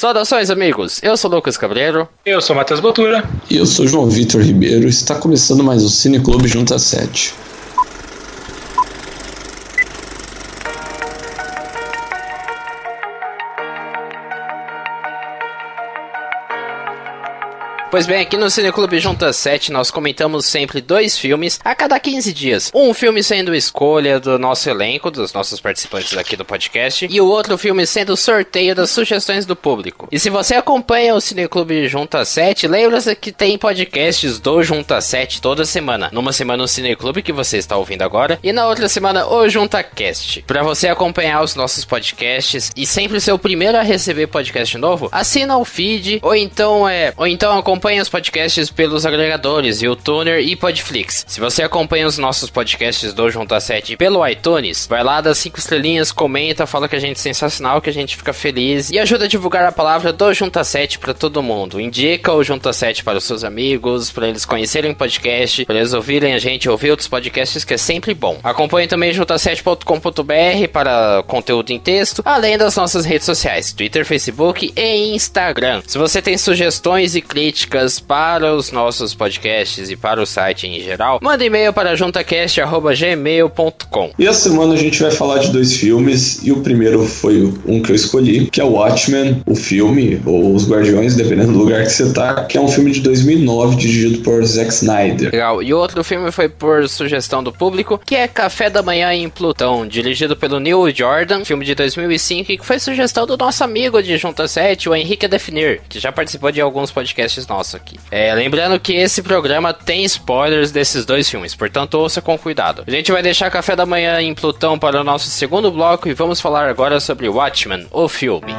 Saudações, amigos! Eu sou Lucas Cabreiro. Eu sou Matheus Botura. E eu sou João Vitor Ribeiro. Está começando mais o Cine Clube Junta 7. Pois bem, aqui no Cineclube Junta 7 nós comentamos sempre dois filmes a cada 15 dias. Um filme sendo escolha do nosso elenco, dos nossos participantes aqui do podcast, e o outro filme sendo sorteio das sugestões do público. E se você acompanha o Cineclube Junta 7, lembra-se que tem podcasts do Junta 7 toda semana. Numa semana o Cineclube que você está ouvindo agora, e na outra semana o Junta Cast. Para você acompanhar os nossos podcasts e sempre ser o primeiro a receber podcast novo, assina o feed ou então é, ou então acompanha acompanha os podcasts pelos agregadores, YouTuner e Podflix. Se você acompanha os nossos podcasts do Junta 7 pelo iTunes, vai lá, dá 5 estrelinhas, comenta, fala que a gente é sensacional, que a gente fica feliz e ajuda a divulgar a palavra do Junta 7 para todo mundo. Indica o Junta 7 para os seus amigos, para eles conhecerem o podcast, para eles ouvirem a gente, ouvir outros podcasts, que é sempre bom. Acompanhe também junta7.com.br para conteúdo em texto, além das nossas redes sociais, Twitter, Facebook e Instagram. Se você tem sugestões e críticas, críticas para os nossos podcasts e para o site em geral, manda e-mail para juntacast.gmail.com. E a semana a gente vai falar de dois filmes, e o primeiro foi um que eu escolhi, que é o Watchmen, o filme, ou Os Guardiões, dependendo do lugar que você tá, que é um filme de 2009 dirigido por Zack Snyder. Legal. E o outro filme foi por sugestão do público, que é Café da Manhã em Plutão, dirigido pelo Neil Jordan, filme de 2005, que foi sugestão do nosso amigo de Junta 7, o Henrique Definir, que já participou de alguns podcasts nossos nosso aqui. É, lembrando que esse programa tem spoilers desses dois filmes, portanto ouça com cuidado. A gente vai deixar café da manhã em Plutão para o nosso segundo bloco e vamos falar agora sobre Watchmen, o filme.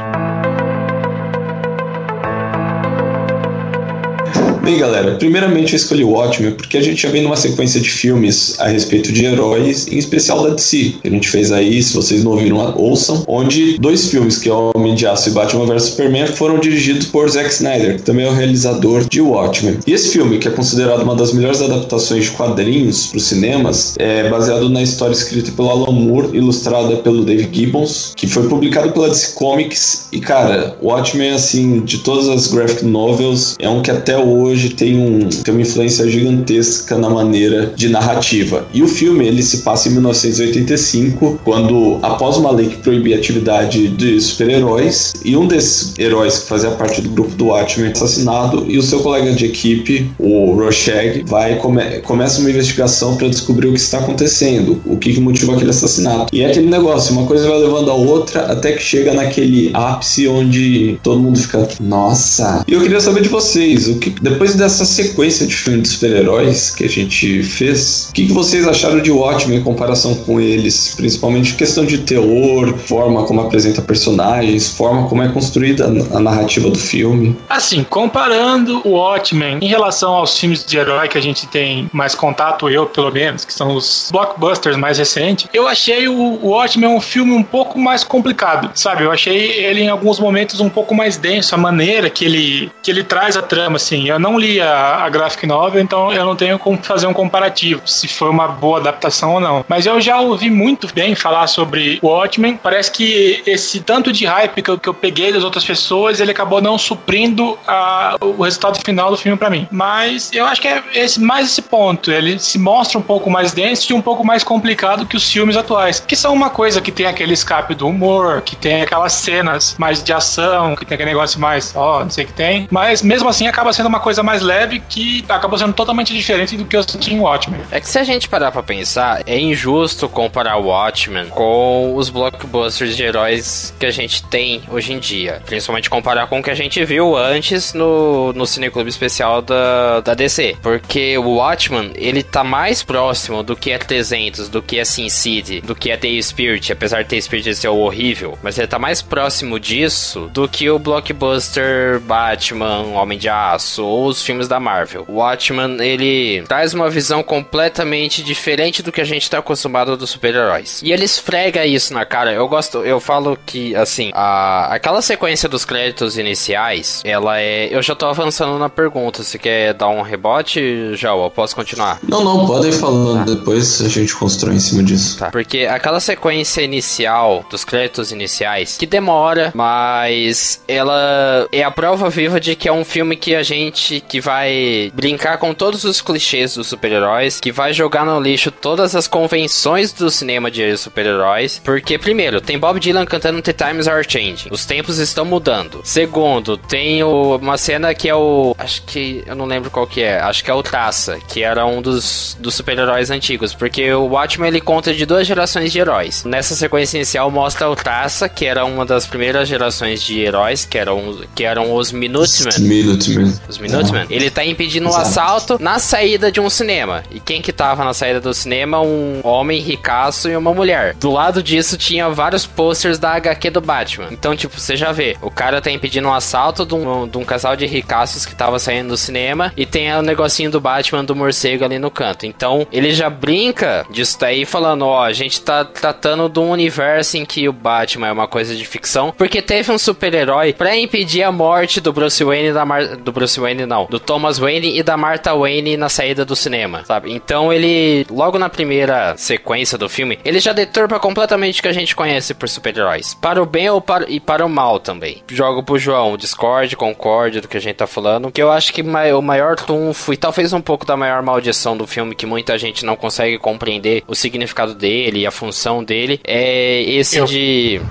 Bem, galera, primeiramente eu escolhi o Watchmen porque a gente já vem numa sequência de filmes a respeito de heróis, em especial da DC, que a gente fez aí, se vocês não ouviram, ouçam, onde dois filmes, que é o Homem de Aço e Batman vs Superman, foram dirigidos por Zack Snyder, que também é o realizador de Watchmen. E esse filme, que é considerado uma das melhores adaptações de quadrinhos para os cinemas, é baseado na história escrita pelo Alan Moore, ilustrada pelo Dave Gibbons, que foi publicado pela DC Comics. E, cara, Watchmen, assim, de todas as graphic novels, é um que até hoje hoje tem, um, tem uma influência gigantesca na maneira de narrativa. E o filme ele se passa em 1985, quando após uma lei que proibia a atividade de super-heróis, e um desses heróis que fazia parte do grupo do Watchmen é assassinado, e o seu colega de equipe, o Rorschach, vai come, começa uma investigação para descobrir o que está acontecendo, o que, que motivou aquele assassinato. E é aquele negócio, uma coisa vai levando a outra até que chega naquele ápice onde todo mundo fica, nossa. E eu queria saber de vocês, o que depois dessa sequência de filmes de super-heróis que a gente fez, o que, que, vocês acharam de Watchmen em comparação com eles? Principalmente questão de teor, forma como apresenta personagens, forma como é construída a narrativa do filme. Assim, comparando o Watchmen em relação aos filmes de herói que a gente tem mais contato, eu pelo menos, que são os blockbusters mais recentes, eu achei o Watchmen um filme um pouco mais complicado, sabe? Eu achei ele em alguns momentos um pouco mais denso, a maneira que ele, que ele traz a trama, assim. Eu não não li a, a graphic novel, então eu não tenho como fazer um comparativo, se foi uma boa adaptação ou não. Mas eu já ouvi muito bem falar sobre Watchmen. Parece que esse tanto de hype que eu, que eu peguei das outras pessoas, ele acabou não suprindo a, o resultado final do filme para mim. Mas eu acho que é esse, mais esse ponto. Ele se mostra um pouco mais denso e um pouco mais complicado que os filmes atuais, que são uma coisa que tem aquele escape do humor, que tem aquelas cenas mais de ação, que tem aquele negócio mais, ó, oh, não sei o que tem. Mas mesmo assim acaba sendo uma coisa coisa mais leve que acabou sendo totalmente diferente do que eu senti em Watchmen. É que se a gente parar pra pensar, é injusto comparar Watchmen com os blockbusters de heróis que a gente tem hoje em dia. Principalmente comparar com o que a gente viu antes no, no Cineclube Especial da, da DC. Porque o Watchmen, ele tá mais próximo do que é 300, do que é Sin City, do que é The Spirit, apesar de The Spirit ser horrível. Mas ele tá mais próximo disso do que o blockbuster Batman, Homem de Aço ou os filmes da Marvel. O Watchman, ele traz uma visão completamente diferente do que a gente tá acostumado dos super-heróis. E ele esfrega isso na cara. Eu gosto, eu falo que, assim, a, aquela sequência dos créditos iniciais, ela é. Eu já tô avançando na pergunta. Você quer dar um rebote, João? Eu posso continuar? Não, não, pode ir falando. Tá. Depois a gente constrói em cima disso. Tá. Porque aquela sequência inicial, dos créditos iniciais, que demora, mas ela é a prova viva de que é um filme que a gente que vai brincar com todos os clichês dos super-heróis, que vai jogar no lixo todas as convenções do cinema de super-heróis. Porque, primeiro, tem Bob Dylan cantando The Times Are Changing. Os tempos estão mudando. Segundo, tem o, uma cena que é o. Acho que. Eu não lembro qual que é. Acho que é o Traça, que era um dos, dos super-heróis antigos. Porque o Watchmen ele conta de duas gerações de heróis. Nessa sequência inicial mostra o Traça, que era uma das primeiras gerações de heróis, que eram, que eram os Minutemen. Minutemen. Os Minutemen. Ele tá impedindo um assalto na saída de um cinema. E quem que tava na saída do cinema? Um homem ricaço e uma mulher. Do lado disso tinha vários posters da HQ do Batman. Então, tipo, você já vê, o cara tá impedindo um assalto de um, de um casal de ricaços que tava saindo do cinema e tem o negocinho do Batman do morcego ali no canto. Então, ele já brinca disso daí falando, ó, a gente tá tratando de um universo em que o Batman é uma coisa de ficção, porque teve um super-herói para impedir a morte do Bruce Wayne da Mar do Bruce Wayne não, do Thomas Wayne e da Martha Wayne na saída do cinema, sabe? Então ele logo na primeira sequência do filme, ele já deturpa completamente o que a gente conhece por super-heróis, para o bem ou para, e para o mal também. Jogo pro João, Discord, concorde do que a gente tá falando, que eu acho que o maior trunfo e talvez um pouco da maior maldição do filme que muita gente não consegue compreender o significado dele e a função dele é esse eu... de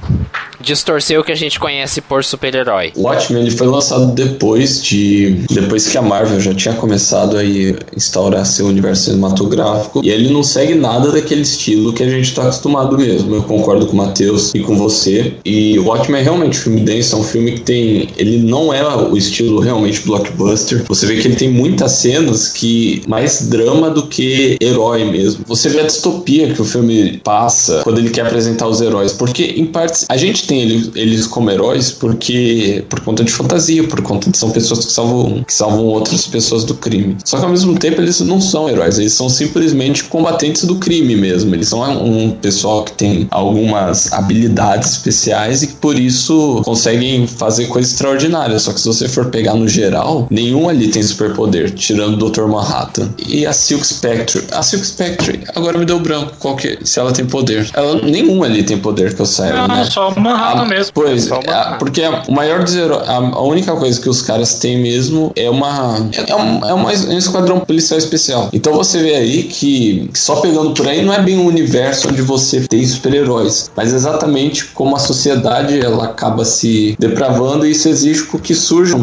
distorcer o que a gente conhece por super-herói. O Watchmen ele foi lançado depois de depois que a Marvel já tinha começado a instaurar seu universo cinematográfico e ele não segue nada daquele estilo que a gente está acostumado mesmo. Eu concordo com o Matheus e com você. E o Watchmen é realmente um filme denso, é um filme que tem ele não é o estilo realmente blockbuster. Você vê que ele tem muitas cenas que mais drama do que herói mesmo. Você vê a distopia que o filme passa quando ele quer apresentar os heróis, porque em partes a gente tem eles, eles como heróis porque por conta de fantasia, por conta de são pessoas que salvam, que salvam outras pessoas do crime. Só que ao mesmo tempo eles não são heróis, eles são simplesmente combatentes do crime mesmo. Eles são um pessoal que tem algumas habilidades especiais e que por isso conseguem fazer coisas extraordinárias. Só que se você for pegar no geral, nenhum ali tem superpoder, tirando o Dr. Manhattan. E a Silk Spectre. A Silk Spectre, agora me deu branco qual que, se ela tem poder. Ela, nenhum ali tem poder que eu saiba, não, né? só o Manhattan a, mesmo. Pois, a, porque o maior dos heróis, a, a, única coisa que os caras têm mesmo é uma é, um, é uma, um esquadrão policial especial. Então você vê aí que, que só pegando por aí não é bem um universo onde você tem super-heróis, mas exatamente como a sociedade ela acaba se depravando e isso exige que surjam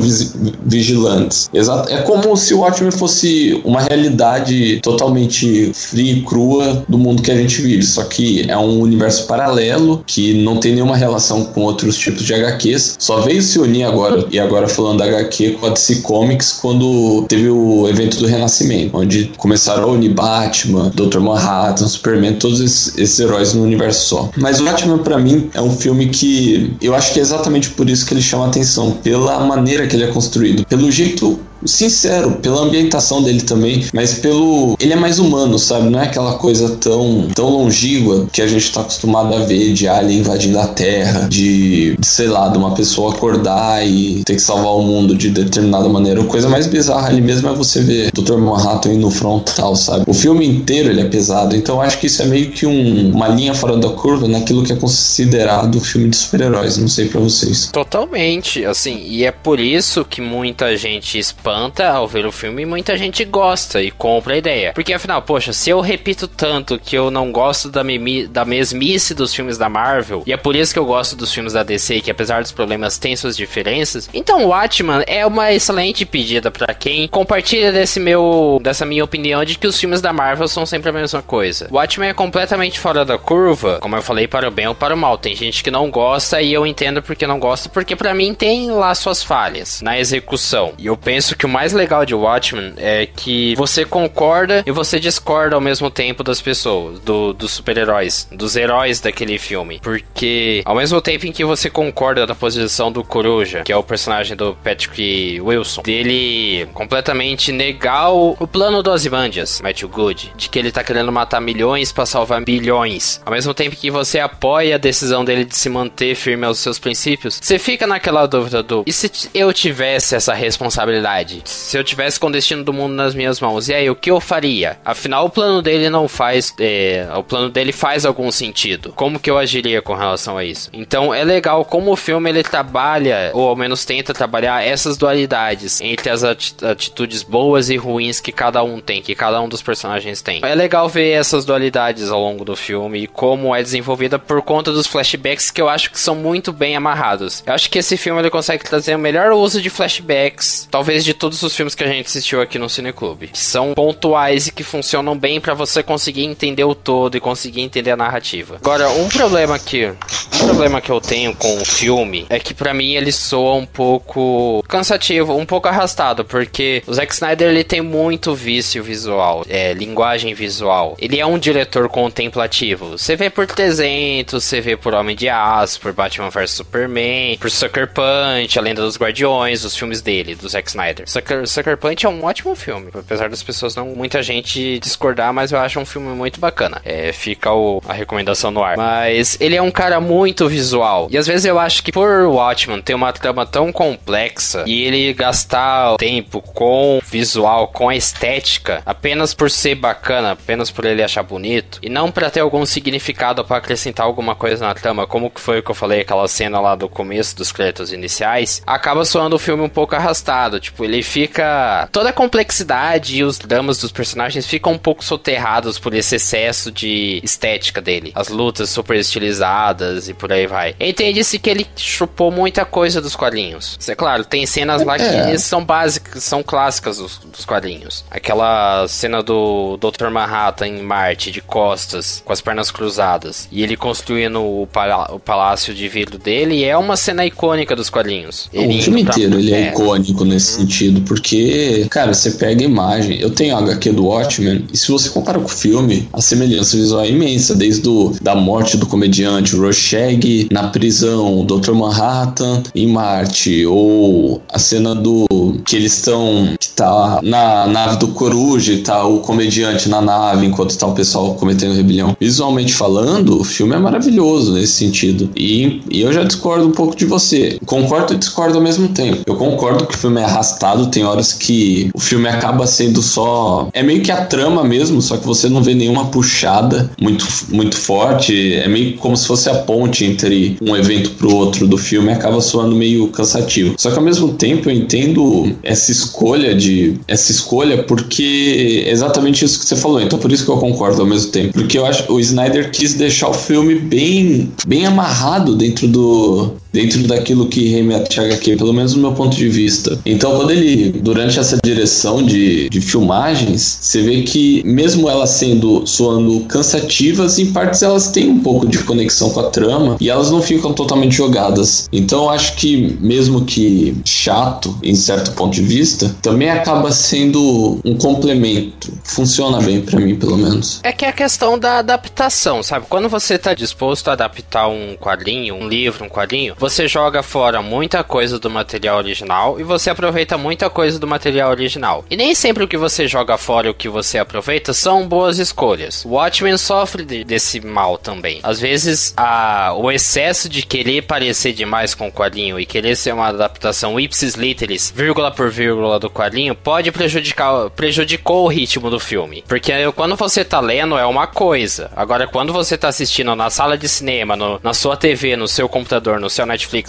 vigilantes. Exato. É como se o Watchmen fosse uma realidade totalmente fria e crua do mundo que a gente vive, só que é um universo paralelo que não tem nenhuma relação com outros tipos de HQs. Só veio se unir agora, e agora falando da HQ com a DC Comics, quando teve o evento do Renascimento, onde começaram a unir Batman, Dr. Manhattan, Superman, todos esses, esses heróis no universo só. Mas o Batman, para mim, é um filme que eu acho que é exatamente por isso que ele chama atenção, pela maneira que ele é construído, pelo jeito sincero, pela ambientação dele também, mas pelo. Ele é mais humano, sabe? Não é aquela coisa tão, tão longínqua que a gente tá acostumado a ver de alien invadindo a Terra, de, de, sei lá, de uma pessoa acordar e ter que salvar o mundo de determinada maneira. A coisa mais bizarra ali mesmo é você ver Dr. Manhattan indo no frontal, sabe? O filme inteiro ele é pesado, então acho que isso é meio que um, uma linha fora da curva naquilo que é considerado filme de super-heróis. Não sei para vocês. Totalmente, assim, e é por isso que muita gente espanta ao ver o filme e muita gente gosta e compra a ideia. Porque afinal, poxa, se eu repito tanto que eu não gosto da, mimi, da mesmice dos filmes da Marvel, e é por isso que eu gosto dos filmes da DC, que apesar dos problemas tem suas diferenças, então o Watchman é uma excelente pedida para quem compartilha desse meu, dessa minha opinião de que os filmes da Marvel são sempre a mesma coisa. O Watchmen é completamente fora da curva, como eu falei, para o bem ou para o mal. Tem gente que não gosta e eu entendo porque não gosta, porque para mim tem lá suas falhas na execução. E eu penso que o mais legal de Watchmen é que você concorda e você discorda ao mesmo tempo das pessoas, do, dos super-heróis, dos heróis daquele filme. Porque ao mesmo tempo em que você concorda da posição do Coruja, que é o personagem do Patrick Wilson, dele completamente negar o, o plano do Ozymandias, Matthew Good, de que ele tá querendo matar milhões para salvar bilhões. Ao mesmo tempo que você apoia a decisão dele de se manter firme aos seus princípios, você fica naquela dúvida do e se eu tivesse essa responsabilidade? Se eu tivesse com o destino do mundo nas minhas mãos, e aí o que eu faria? Afinal, o plano dele não faz. É, o plano dele faz algum sentido. Como que eu agiria com relação a isso? Então é legal como o filme ele trabalha, ou ao menos tenta trabalhar essas dualidades entre as atitudes boas e ruins que cada um tem, que cada um dos personagens tem. É legal ver essas dualidades ao longo do filme e como é desenvolvida por conta dos flashbacks que eu acho que são muito bem amarrados. Eu acho que esse filme ele consegue trazer o melhor uso de flashbacks, talvez de todos os filmes que a gente assistiu aqui no Cineclube. São pontuais e que funcionam bem para você conseguir entender o todo e conseguir entender a narrativa. Agora, um problema que um problema que eu tenho com o filme é que para mim ele soa um pouco cansativo, um pouco arrastado, porque o Zack Snyder ele tem muito vício visual, é, linguagem visual. Ele é um diretor contemplativo. Você vê por 300, você vê por Homem de Aço, por Batman vs Superman, por Sucker Punch, A Lenda dos Guardiões, os filmes dele, do Zack Snyder. Sucker, Sucker Punch é um ótimo filme, apesar das pessoas não muita gente discordar, mas eu acho um filme muito bacana. É, fica o, a recomendação no ar. Mas ele é um cara muito visual. E às vezes eu acho que por Watchman ter uma trama tão complexa e ele gastar tempo com visual, com a estética, apenas por ser bacana, apenas por ele achar bonito, e não para ter algum significado para acrescentar alguma coisa na trama, como que foi o que eu falei, aquela cena lá do começo dos créditos iniciais, acaba soando o filme um pouco arrastado. Tipo, ele fica. Toda a complexidade e os dramas dos personagens ficam um pouco soterrados por esse excesso de estética dele. As lutas super estilizadas e por aí vai. Entende-se que ele chupou muita coisa dos quadrinhos. É claro, tem cenas lá é. que são básicas, são clássicas dos, dos quadrinhos. Aquela cena do Dr. Manhattan em Marte, de costas, com as pernas cruzadas. E ele construindo o, o palácio de vidro dele é uma cena icônica dos quadrinhos. Ele o filme inteiro ele é, é icônico nesse sentido, porque, cara, você pega a imagem. Eu tenho a HQ do Watchmen, e se você compara com o filme, a semelhança visual é imensa, desde do, da morte do comediante Rorschach na prisão, Dr. Manhattan em Marte, ou a cena do que eles estão que tá na nave do Coruja e tá o comediante na nave enquanto tá o pessoal cometendo rebelião. Visualmente falando, o filme é maravilhoso nesse sentido. E, e eu já discordo um pouco de você. Concordo e discordo ao mesmo tempo. Eu concordo que o filme é arrastado, tem horas que o filme acaba sendo só. É meio que a trama mesmo, só que você não vê nenhuma puxada muito, muito forte. É meio como se fosse a ponte entre um evento pro outro do filme, acaba soando meio cansativo. Só que ao mesmo tempo eu entendo essa escolha de. essa escolha porque é exatamente isso que você falou. Então por isso que eu concordo ao mesmo tempo. Porque eu acho o Snyder quis deixar o filme bem, bem amarrado dentro do dentro daquilo que remete a HQ, pelo menos no meu ponto de vista. Então, quando ele, durante essa direção de, de filmagens, você vê que, mesmo elas sendo soando cansativas, em partes elas têm um pouco de conexão com a trama e elas não ficam totalmente jogadas. Então, acho que, mesmo que chato, em certo ponto de vista, também acaba sendo um complemento. Funciona bem para mim, pelo menos. É que é a questão da adaptação, sabe? Quando você tá disposto a adaptar um quadrinho, um livro, um quadrinho, você joga fora muita coisa do material original e você aproveita muita coisa do material original. E nem sempre o que você joga fora e o que você aproveita são boas escolhas. O Watchmen sofre de, desse mal também. Às vezes, a, o excesso de querer parecer demais com o quadrinho e querer ser uma adaptação ipsis literis, vírgula por vírgula do quadrinho, pode prejudicar prejudicou o ritmo do filme. Porque quando você tá lendo é uma coisa. Agora, quando você tá assistindo na sala de cinema, no, na sua TV, no seu computador, no seu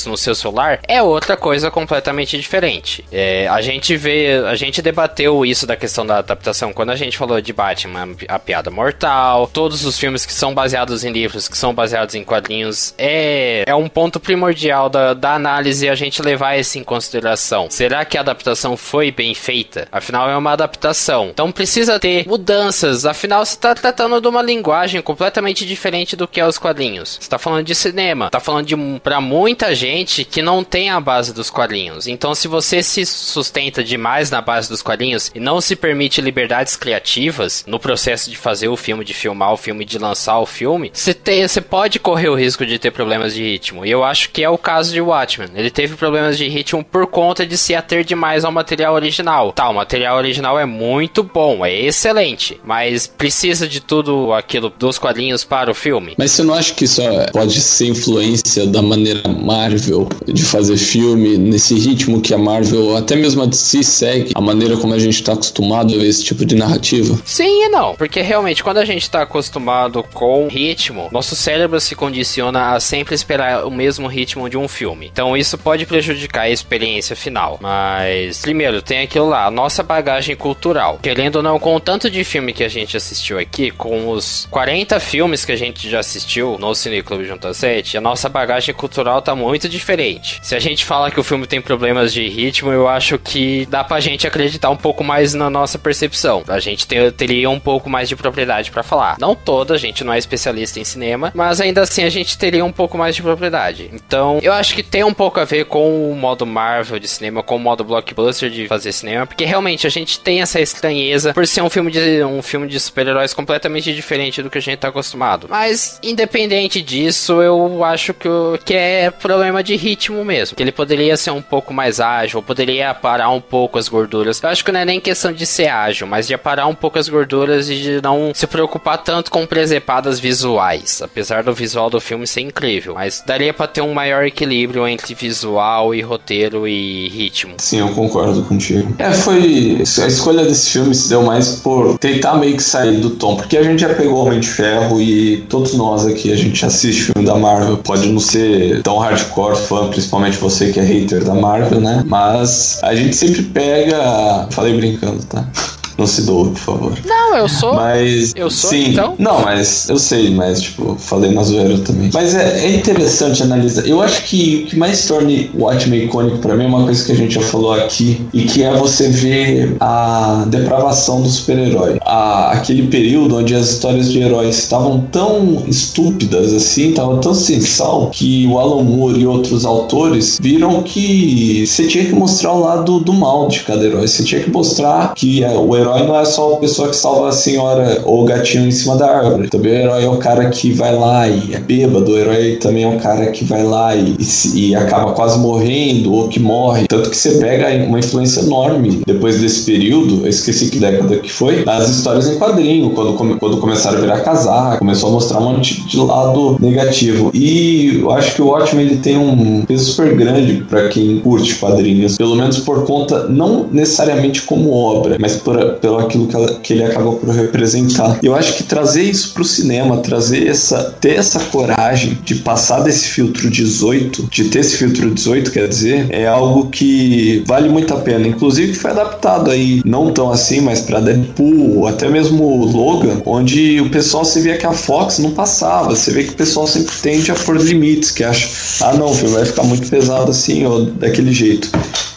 no seu celular é outra coisa completamente diferente. É, a gente vê, a gente debateu isso da questão da adaptação quando a gente falou de Batman, a piada mortal, todos os filmes que são baseados em livros, que são baseados em quadrinhos, é, é um ponto primordial da, da análise a gente levar isso em consideração. Será que a adaptação foi bem feita? Afinal, é uma adaptação. Então precisa ter mudanças. Afinal, você está tratando de uma linguagem completamente diferente do que é os quadrinhos. Você está falando de cinema, está falando de para muitos muita gente que não tem a base dos quadrinhos. Então, se você se sustenta demais na base dos quadrinhos e não se permite liberdades criativas no processo de fazer o filme, de filmar o filme, de lançar o filme, você, tem, você pode correr o risco de ter problemas de ritmo. E eu acho que é o caso de Watchmen. Ele teve problemas de ritmo por conta de se ater demais ao material original. Tá, o material original é muito bom, é excelente, mas precisa de tudo aquilo dos quadrinhos para o filme. Mas você não acha que isso pode ser influência da maneira Marvel de fazer filme nesse ritmo que a Marvel, até mesmo a DC segue, a maneira como a gente está acostumado a ver esse tipo de narrativa? Sim e não, porque realmente quando a gente está acostumado com ritmo, nosso cérebro se condiciona a sempre esperar o mesmo ritmo de um filme. Então isso pode prejudicar a experiência final. Mas primeiro tem aquilo lá, a nossa bagagem cultural. Querendo ou não, com o tanto de filme que a gente assistiu aqui, com os 40 filmes que a gente já assistiu no Cine Clube Junta 7, a nossa bagagem cultural tá muito diferente. Se a gente fala que o filme tem problemas de ritmo, eu acho que dá pra gente acreditar um pouco mais na nossa percepção. A gente ter, teria um pouco mais de propriedade para falar. Não toda, a gente não é especialista em cinema, mas ainda assim a gente teria um pouco mais de propriedade. Então, eu acho que tem um pouco a ver com o modo Marvel de cinema, com o modo blockbuster de fazer cinema, porque realmente a gente tem essa estranheza por ser um filme de um filme de super-heróis completamente diferente do que a gente tá acostumado. Mas independente disso, eu acho que, que é problema de ritmo mesmo, que ele poderia ser um pouco mais ágil, poderia parar um pouco as gorduras. Eu acho que não é nem questão de ser ágil, mas de parar um pouco as gorduras e de não se preocupar tanto com presepadas visuais, apesar do visual do filme ser incrível, mas daria para ter um maior equilíbrio entre visual e roteiro e ritmo. Sim, eu concordo contigo. É, foi a escolha desse filme se deu mais por tentar meio que sair do tom, porque a gente já pegou Homem de Ferro e todos nós aqui a gente assiste filme da Marvel, pode não ser tão hardcore fã, principalmente você que é hater da Marvel, né? Mas a gente sempre pega, falei brincando, tá? Não se doa, por favor. Não, eu sou. Mas. Eu sou, sim, então? Não, mas eu sei, mas, tipo, falei na zoeira também. Mas é, é interessante analisar. Eu acho que o que mais torna o Watchmen icônico pra mim é uma coisa que a gente já falou aqui, e que é você ver a depravação do super-herói. Aquele período onde as histórias de heróis estavam tão estúpidas assim, estavam tão sem sal, que o Alan Moore e outros autores viram que você tinha que mostrar o lado do mal de cada herói. Você tinha que mostrar que é, o herói não é só a pessoa que salva a senhora ou o gatinho em cima da árvore. Também o herói é o cara que vai lá e é bêbado. O herói também é o cara que vai lá e, e, e acaba quase morrendo ou que morre. Tanto que você pega uma influência enorme depois desse período, eu esqueci que década que foi, nas histórias em quadrinho, quando, quando começaram a virar casar, começou a mostrar um monte de lado negativo. E eu acho que o Watchmen ele tem um peso super grande para quem curte quadrinhos, pelo menos por conta, não necessariamente como obra, mas por, pelo aquilo que, ela, que ele acaba por representar. Eu acho que trazer isso pro cinema, trazer essa, ter essa coragem de passar desse filtro 18, de ter esse filtro 18, quer dizer, é algo que vale muito a pena. Inclusive foi adaptado aí, não tão assim, mas para Deadpool, até mesmo Logan, onde o pessoal se via que a Fox não passava. Você vê que o pessoal sempre tende a pôr limites, que acha, ah não, o filme vai ficar muito pesado assim ou daquele jeito.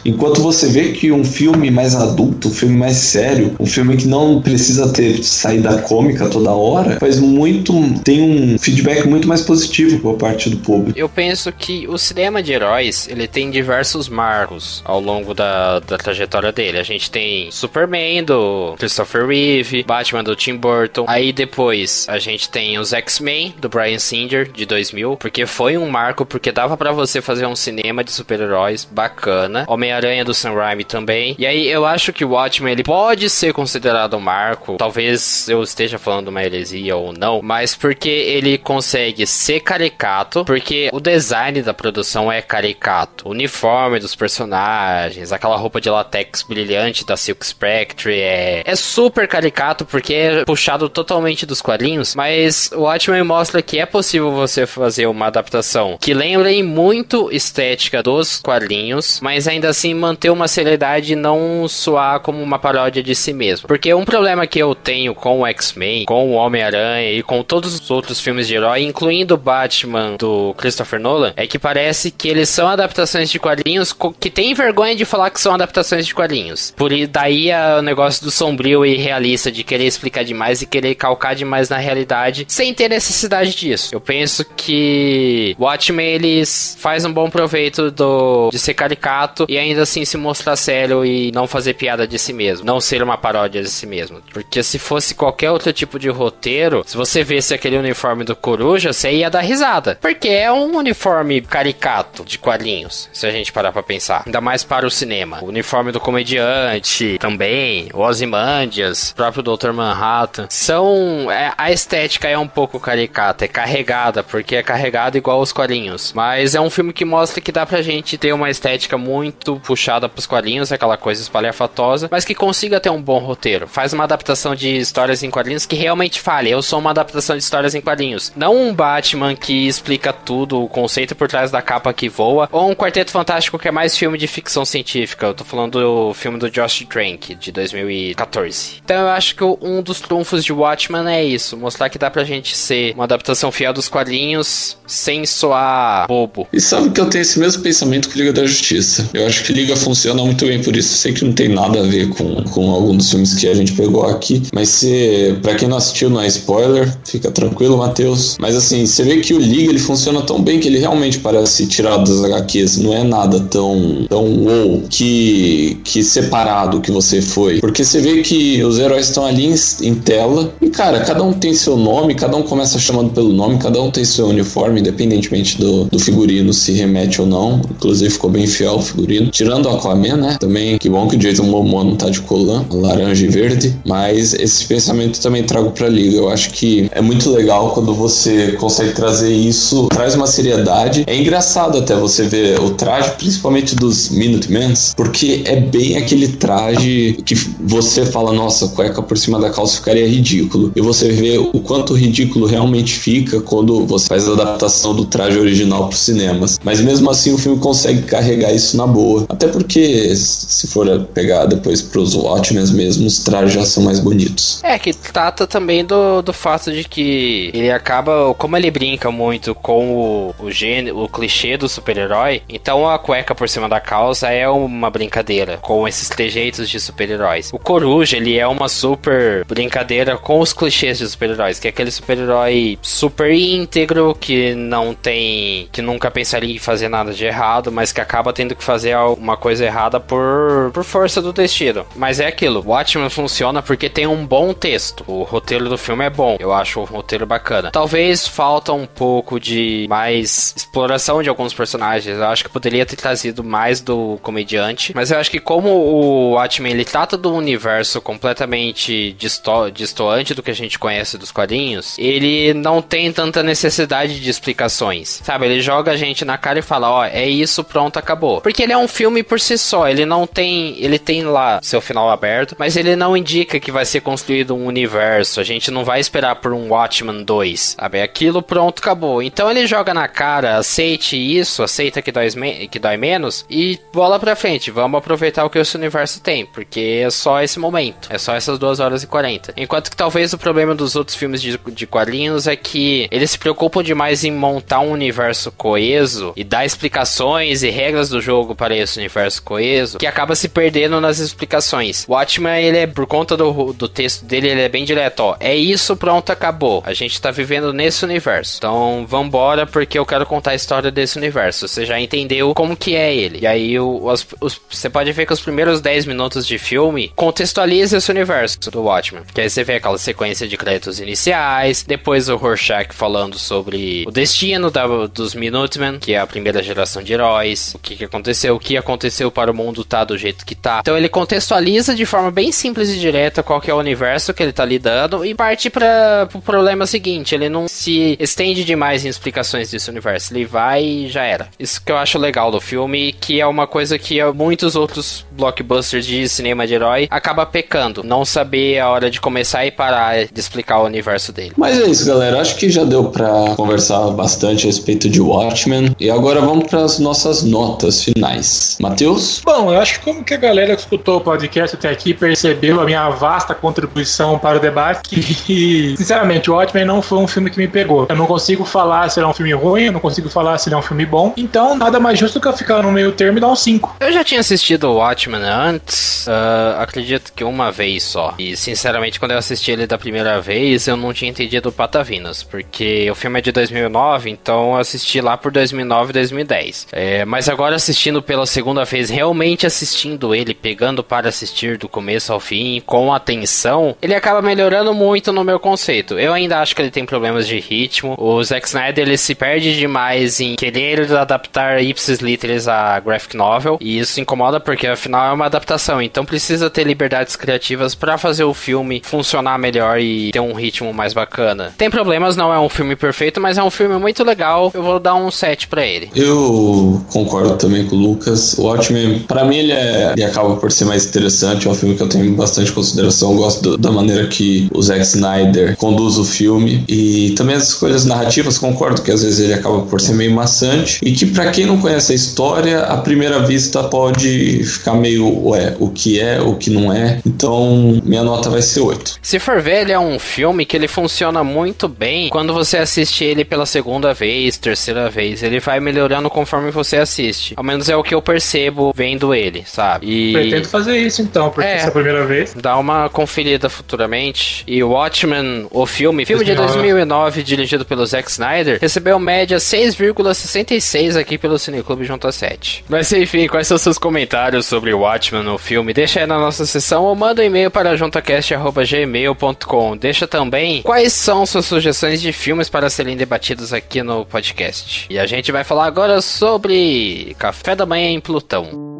Enquanto você vê que um filme mais adulto, um filme mais sério, um filme que não precisa ter saída cômica toda hora, faz muito. tem um feedback muito mais positivo por parte do público. Eu penso que o cinema de heróis ele tem diversos marcos ao longo da, da trajetória dele. A gente tem Superman do Christopher Reeve, Batman do Tim Burton. Aí depois a gente tem os X-Men do Brian Singer de 2000, porque foi um marco, porque dava para você fazer um cinema de super-heróis bacana. Homem-Aranha do Sam Raimi também. E aí eu acho que o Watchmen ele pode ser considerado um marco. Talvez eu esteja falando uma heresia ou não, mas porque ele consegue ser caricato, porque o design da produção é caricato. O uniforme dos personagens, aquela roupa de latex brilhante da Silk Spectre é, é super caricato porque é puxado totalmente dos quadrinhos, mas o Watchmen mostra que é possível você fazer uma adaptação que lembre muito estética dos quadrinhos, mas ainda assim manter uma seriedade e não soar como uma paródia de si mesmo. Porque um problema que eu tenho com o X-Men, com o Homem-Aranha e com todos os outros filmes de herói, incluindo o Batman do Christopher Nolan, é que parece que eles são adaptações de quadrinhos que tem vergonha de falar que são adaptações de quadrinhos. Por daí é o negócio do sombrio e realista de querer explicar demais e querer calcar demais na realidade sem ter necessidade disso. Eu penso que Watchmen eles faz um bom proveito do de ser caricato e ainda assim se mostrar sério e não fazer piada de si mesmo, não ser uma paródia de si mesmo. Porque se fosse qualquer outro tipo de roteiro, se você visse aquele uniforme do Coruja, você ia dar risada. Porque é um uniforme caricato de quadrinhos, se a gente parar pra pensar. Ainda mais para o cinema. O uniforme do comediante também, o Ozymandias, próprio Dr. Manhattan. São. É, a estética é um pouco caricata, é carregada, porque é carregada igual os quadrinhos. Mas é um filme que mostra que dá pra gente ter uma estética muito puxada pros quadrinhos, aquela coisa espalhafatosa, mas que consiga ter um bom roteiro. Faz uma adaptação de histórias em quadrinhos que realmente fale. Eu sou uma adaptação de histórias em quadrinhos. Não um Batman que explica tudo, o conceito por trás da capa que voa, ou um Quarteto Fantástico que é mais filme de ficção científica. Eu tô falando do filme do Josh Trank, de 2014. Então eu acho que um dos trunfos de Watchmen é isso, mostrar que dá pra gente ser uma adaptação fiel dos quadrinhos sem soar bobo. E sabe que eu tenho esse mesmo pensamento com Liga da Justiça. Eu acho que Liga funciona muito bem por isso. Sei que não tem nada a ver com, com algum dos filmes que a gente pegou aqui, mas se, pra quem não assistiu, não é spoiler, fica tranquilo, Matheus. Mas assim, você vê que o Liga ele funciona tão bem que ele realmente parece tirado das HQs, não é nada tão, tão wow que, que separado que você foi. Porque você vê que os heróis estão ali em, em tela e, cara, cada um tem seu nome, cada um começa chamando pelo nome, cada um tem seu uniforme, independentemente do, do figurino se remete ou não. Inclusive ficou bem fiel o figurino. Tirando o Aquaman, né? Também, que bom que o Jason Momoa não tá de colã, laranja e verde. Mas esse pensamento também trago pra liga. Eu acho que é muito legal quando você consegue trazer isso, traz uma seriedade. É engraçado até você ver o traje, principalmente dos Minutemen, porque é bem aquele traje que você fala, nossa, cueca por cima da calça ficaria ridículo. E você vê o quanto ridículo realmente fica quando você faz a adaptação do traje original para os cinemas. Mas mesmo assim o filme consegue carregar isso na boa. Até porque, se for pegar depois pros Watchmen mesmo, os trajes já são mais bonitos. É, que trata também do, do fato de que ele acaba, como ele brinca muito com o, o gênero, o clichê do super-herói, então a cueca por cima da calça é uma brincadeira com esses trejeitos de super-heróis. O Coruja, ele é uma super brincadeira com os clichês de super-heróis, que é aquele super-herói super íntegro, que não tem. que nunca pensaria em fazer nada de errado, mas que acaba tendo que fazer uma coisa errada por, por força do destino. Mas é aquilo, Watchmen funciona porque tem um bom texto. O roteiro do filme é bom, eu acho o roteiro bacana. Talvez falta um pouco de mais exploração de alguns personagens. Eu acho que poderia ter trazido mais do comediante, mas eu acho que como o Watchmen ele trata do universo completamente disto distoante do que a gente conhece dos quadrinhos, ele não tem tanta necessidade de explicações. Sabe, ele joga a gente na cara e fala, ó, oh, é isso, pronto, acabou. Porque ele é um filme por si só, ele não tem, ele tem lá seu final aberto, mas ele não indica que vai ser construído um universo. A gente não vai esperar por um Watchmen 2, sabe? É aquilo, pronto, acabou. Então ele joga na cara, aceite isso, aceita que dói, que dói menos e bola pra frente. Vamos aproveitar o que esse universo tem, porque é só esse momento, é só essas 2 horas e 40. Enquanto que talvez o problema dos outros filmes de, de quadrinhos é que eles se preocupam demais em montar um universo coeso e dar explicações e regras do jogo para universo coeso, que acaba se perdendo nas explicações. O Watchmen, ele é, por conta do, do texto dele, ele é bem direto, ó, é isso, pronto, acabou. A gente tá vivendo nesse universo. Então, vambora porque eu quero contar a história desse universo. Você já entendeu como que é ele. E aí, o, os, os, você pode ver que os primeiros 10 minutos de filme contextualiza esse universo do Watchmen. Que aí você vê aquela sequência de créditos iniciais, depois o Rorschach falando sobre o destino da, dos Minutemen, que é a primeira geração de heróis, o que, que aconteceu, o que aconteceu para o mundo tá do jeito que tá. Então ele contextualiza de forma bem simples e direta qual que é o universo que ele tá lidando e parte para o pro problema seguinte, ele não se estende demais em explicações desse universo, ele vai e já era. Isso que eu acho legal do filme, que é uma coisa que muitos outros blockbusters de cinema de herói acaba pecando, não saber a hora de começar e parar de explicar o universo dele. Mas é isso, galera, acho que já deu para conversar bastante a respeito de Watchmen e agora vamos para as nossas notas finais. Matheus? Bom, eu acho que como que a galera que escutou o podcast até aqui percebeu a minha vasta contribuição para o debate, que, sinceramente, o Watchmen não foi um filme que me pegou. Eu não consigo falar se ele é um filme ruim, eu não consigo falar se ele é um filme bom. Então, nada mais justo que eu ficar no meio termo e dar um 5. Eu já tinha assistido o Watchmen antes, uh, acredito que uma vez só. E, sinceramente, quando eu assisti ele da primeira vez, eu não tinha entendido o Patavinas, porque o filme é de 2009, então eu assisti lá por 2009 e 2010. É, mas agora assistindo pela segunda vez, realmente assistindo ele, pegando para assistir do começo ao fim, com atenção, ele acaba melhorando muito no meu conceito. Eu ainda acho que ele tem problemas de ritmo. O Zack Snyder ele se perde demais em querer adaptar ipsis literis a graphic novel, e isso incomoda porque afinal é uma adaptação, então precisa ter liberdades criativas para fazer o filme funcionar melhor e ter um ritmo mais bacana. Tem problemas, não é um filme perfeito, mas é um filme muito legal. Eu vou dar um 7 para ele. Eu concordo também com o Lucas. O Watchmen, para mim, ele, é, ele acaba por ser mais interessante. É um filme que eu tenho bastante consideração. Gosto do, da maneira que o Zack Snyder conduz o filme. E também as escolhas narrativas, concordo que às vezes ele acaba por ser meio maçante. E que, para quem não conhece a história, à primeira vista pode ficar meio, ué, o que é, o que não é. Então, minha nota vai ser 8. Se for ver, ele é um filme que ele funciona muito bem quando você assiste ele pela segunda vez, terceira vez. Ele vai melhorando conforme você assiste. Ao menos é o que eu percebo vendo ele, sabe? E... Pretendo fazer isso então, porque é, essa é a primeira vez. Dá uma conferida futuramente. E Watchmen, o filme, filme de 2009, dirigido pelo Zack Snyder, recebeu média 6,66 aqui pelo Cineclube junto a 7. Mas enfim, quais são seus comentários sobre Watchmen, o filme? Deixa aí na nossa sessão ou manda um e-mail para juntacast.gmail.com. Deixa também quais são suas sugestões de filmes para serem debatidos aqui no podcast. E a gente vai falar agora sobre Café da Manhã em Plutão.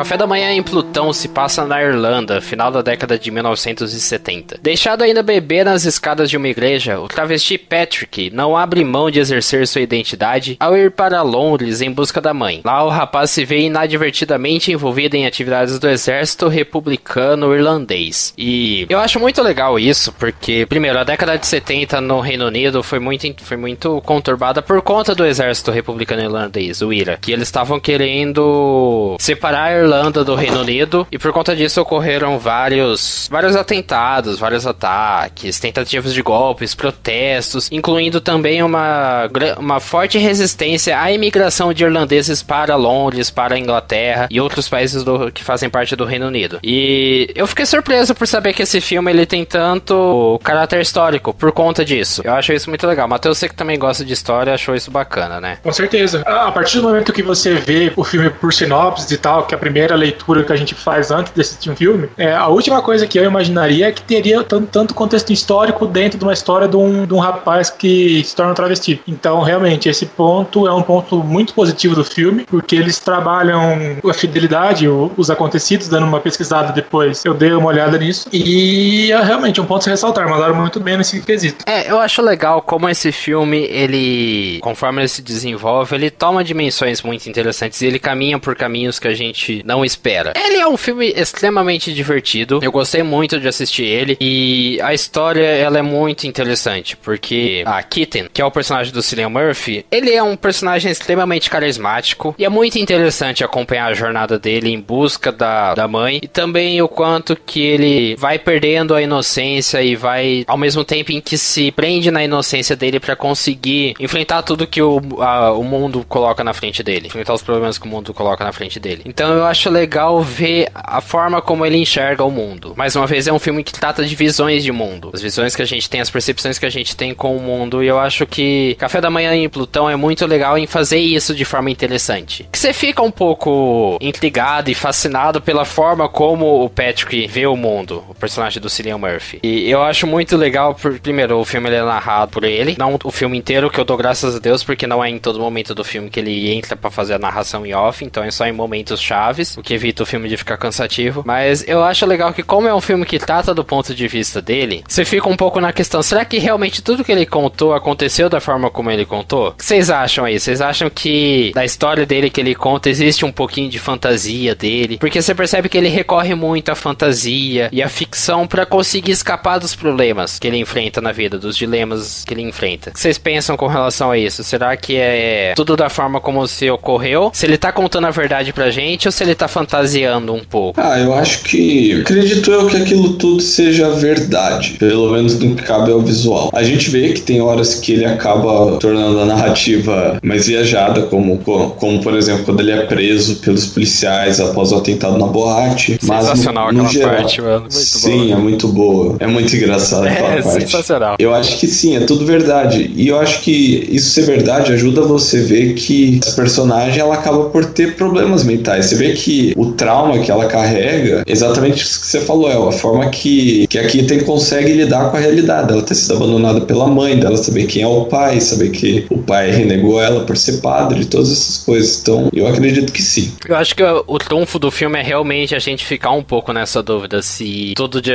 Café da Manhã em Plutão se passa na Irlanda, final da década de 1970. Deixado ainda beber nas escadas de uma igreja, o travesti Patrick não abre mão de exercer sua identidade ao ir para Londres em busca da mãe. Lá o rapaz se vê inadvertidamente envolvido em atividades do exército republicano irlandês. E eu acho muito legal isso, porque, primeiro, a década de 70 no Reino Unido foi muito, foi muito conturbada por conta do exército republicano irlandês, o IRA, que eles estavam querendo separar a Irlanda do Reino Unido e por conta disso ocorreram vários vários atentados, vários ataques, tentativas de golpes, protestos, incluindo também uma, uma forte resistência à imigração de irlandeses para Londres, para a Inglaterra e outros países do, que fazem parte do Reino Unido. E eu fiquei surpreso por saber que esse filme ele tem tanto caráter histórico por conta disso. Eu acho isso muito legal. Matheus, você que também gosta de história, achou isso bacana, né? Com certeza. A partir do momento que você vê o filme por sinopse e tal, que a primeira primeira leitura que a gente faz antes de assistir um filme, é, a última coisa que eu imaginaria é que teria tanto, contexto histórico dentro de uma história de um, de um rapaz que se torna travesti. Então, realmente, esse ponto é um ponto muito positivo do filme, porque eles trabalham a fidelidade, os acontecidos, dando uma pesquisada depois. Eu dei uma olhada nisso e é realmente um ponto a ressaltar. Mandaram muito bem nesse quesito. É, eu acho legal como esse filme, ele, conforme ele se desenvolve, ele toma dimensões muito interessantes e ele caminha por caminhos que a gente não espera. Ele é um filme extremamente divertido. Eu gostei muito de assistir ele e a história ela é muito interessante porque a Kitten, que é o personagem do Cillian Murphy, ele é um personagem extremamente carismático e é muito interessante acompanhar a jornada dele em busca da, da mãe e também o quanto que ele vai perdendo a inocência e vai ao mesmo tempo em que se prende na inocência dele para conseguir enfrentar tudo que o, a, o mundo coloca na frente dele, enfrentar os problemas que o mundo coloca na frente dele. Então eu acho legal ver a forma como ele enxerga o mundo. Mais uma vez, é um filme que trata de visões de mundo. As visões que a gente tem, as percepções que a gente tem com o mundo. E eu acho que Café da Manhã em Plutão é muito legal em fazer isso de forma interessante. Que você fica um pouco intrigado e fascinado pela forma como o Patrick vê o mundo, o personagem do Cillian Murphy. E eu acho muito legal, por, primeiro, o filme é narrado por ele, não o filme inteiro, que eu dou graças a Deus, porque não é em todo momento do filme que ele entra para fazer a narração em off, então é só em momentos chave. O que evita o filme de ficar cansativo. Mas eu acho legal que, como é um filme que trata do ponto de vista dele, você fica um pouco na questão: será que realmente tudo que ele contou aconteceu da forma como ele contou? O que vocês acham aí? Vocês acham que da história dele que ele conta existe um pouquinho de fantasia dele? Porque você percebe que ele recorre muito à fantasia e à ficção para conseguir escapar dos problemas que ele enfrenta na vida, dos dilemas que ele enfrenta. O que vocês pensam com relação a isso? Será que é tudo da forma como se ocorreu? Se ele tá contando a verdade pra gente ou se ele tá fantasiando um pouco? Ah, eu acho que. Acredito eu que aquilo tudo seja verdade. Pelo menos no que cabe ao visual. A gente vê que tem horas que ele acaba tornando a narrativa mais viajada, como, como por exemplo, quando ele é preso pelos policiais após o atentado na boate. Sensacional Mas no, no aquela geral, parte, mano. Muito sim, boa. é muito boa. É muito engraçado aquela É parte. sensacional. Eu acho que sim, é tudo verdade. E eu acho que isso ser verdade ajuda você a ver que essa personagem ela acaba por ter problemas mentais. Você vê que o trauma que ela carrega, exatamente isso que você falou, é a forma que, que a Kitten consegue lidar com a realidade. Ela ter sido abandonada pela mãe dela, saber quem é o pai, saber que o pai renegou ela por ser padre, todas essas coisas. Então, eu acredito que sim. Eu acho que o, trunfo do filme é realmente a gente ficar um pouco nessa dúvida se tudo de-